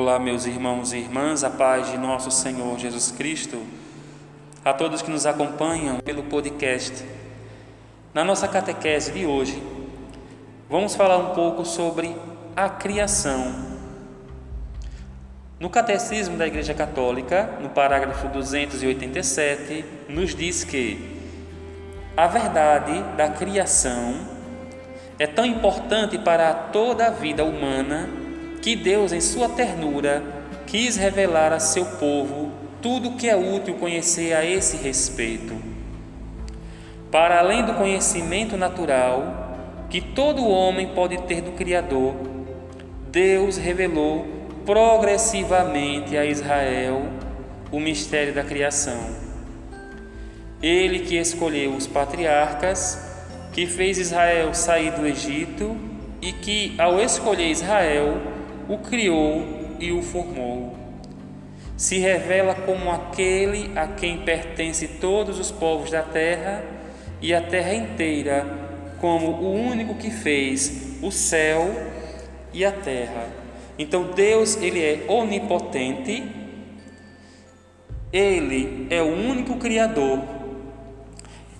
Olá, meus irmãos e irmãs, a paz de nosso Senhor Jesus Cristo, a todos que nos acompanham pelo podcast. Na nossa catequese de hoje, vamos falar um pouco sobre a criação. No Catecismo da Igreja Católica, no parágrafo 287, nos diz que a verdade da criação é tão importante para toda a vida humana que Deus, em sua ternura, quis revelar a seu povo tudo o que é útil conhecer a esse respeito. Para além do conhecimento natural que todo homem pode ter do Criador, Deus revelou progressivamente a Israel o mistério da criação. Ele que escolheu os patriarcas, que fez Israel sair do Egito e que, ao escolher Israel, o criou e o formou. Se revela como aquele a quem pertence todos os povos da terra e a terra inteira, como o único que fez o céu e a terra. Então Deus, ele é onipotente. Ele é o único criador.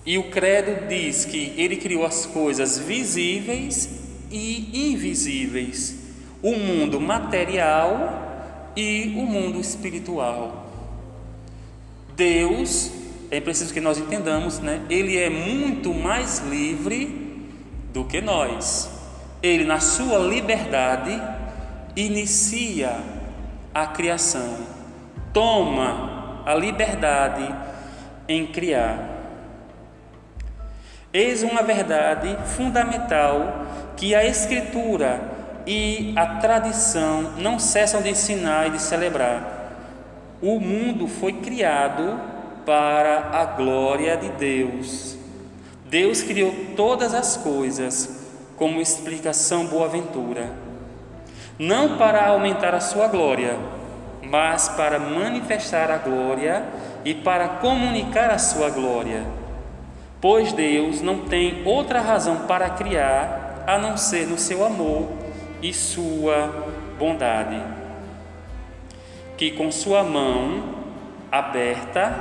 E o credo diz que ele criou as coisas visíveis e invisíveis o mundo material e o mundo espiritual. Deus, é preciso que nós entendamos, né? Ele é muito mais livre do que nós. Ele, na sua liberdade, inicia a criação, toma a liberdade em criar. Eis uma verdade fundamental que a Escritura e a tradição não cessam de ensinar e de celebrar. O mundo foi criado para a glória de Deus. Deus criou todas as coisas, como explica São Boaventura, não para aumentar a sua glória, mas para manifestar a glória e para comunicar a sua glória. Pois Deus não tem outra razão para criar a não ser no seu amor e sua bondade, que com sua mão aberta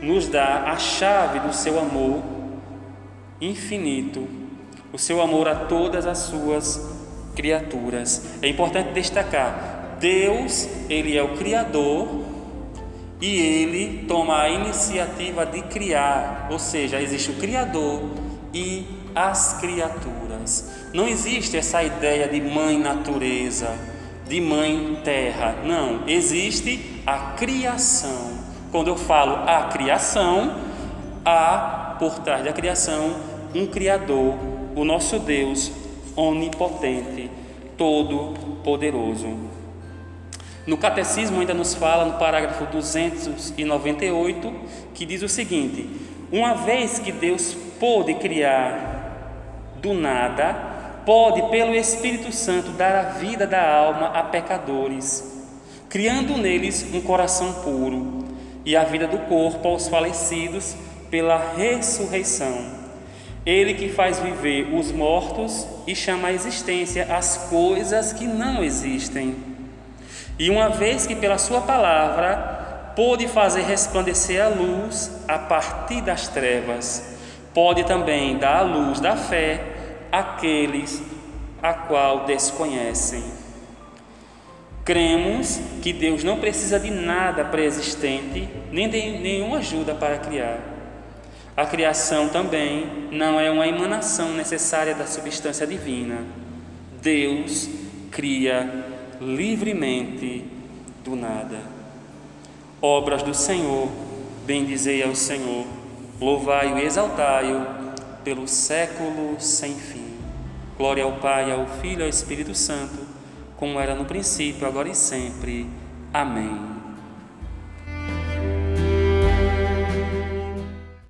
nos dá a chave do seu amor infinito, o seu amor a todas as suas criaturas. É importante destacar, Deus, ele é o criador e ele toma a iniciativa de criar, ou seja, existe o criador e as criaturas. Não existe essa ideia de mãe natureza, de mãe terra. Não, existe a criação. Quando eu falo a criação, há por trás da criação um Criador, o nosso Deus onipotente, todo-poderoso. No Catecismo ainda nos fala no parágrafo 298 que diz o seguinte: Uma vez que Deus pôde criar do nada, pode, pelo Espírito Santo, dar a vida da alma a pecadores, criando neles um coração puro, e a vida do corpo aos falecidos pela ressurreição. Ele que faz viver os mortos e chama à existência as coisas que não existem. E uma vez que pela Sua palavra pôde fazer resplandecer a luz a partir das trevas, pode também dar a luz da fé aqueles a qual desconhecem. Cremos que Deus não precisa de nada pré-existente, nem de nenhuma ajuda para criar. A criação também não é uma emanação necessária da substância divina. Deus cria livremente do nada. Obras do Senhor, bendizei ao Senhor, louvai-o e exaltai-o pelo século sem fim. Glória ao Pai, ao Filho e ao Espírito Santo, como era no princípio, agora e sempre. Amém.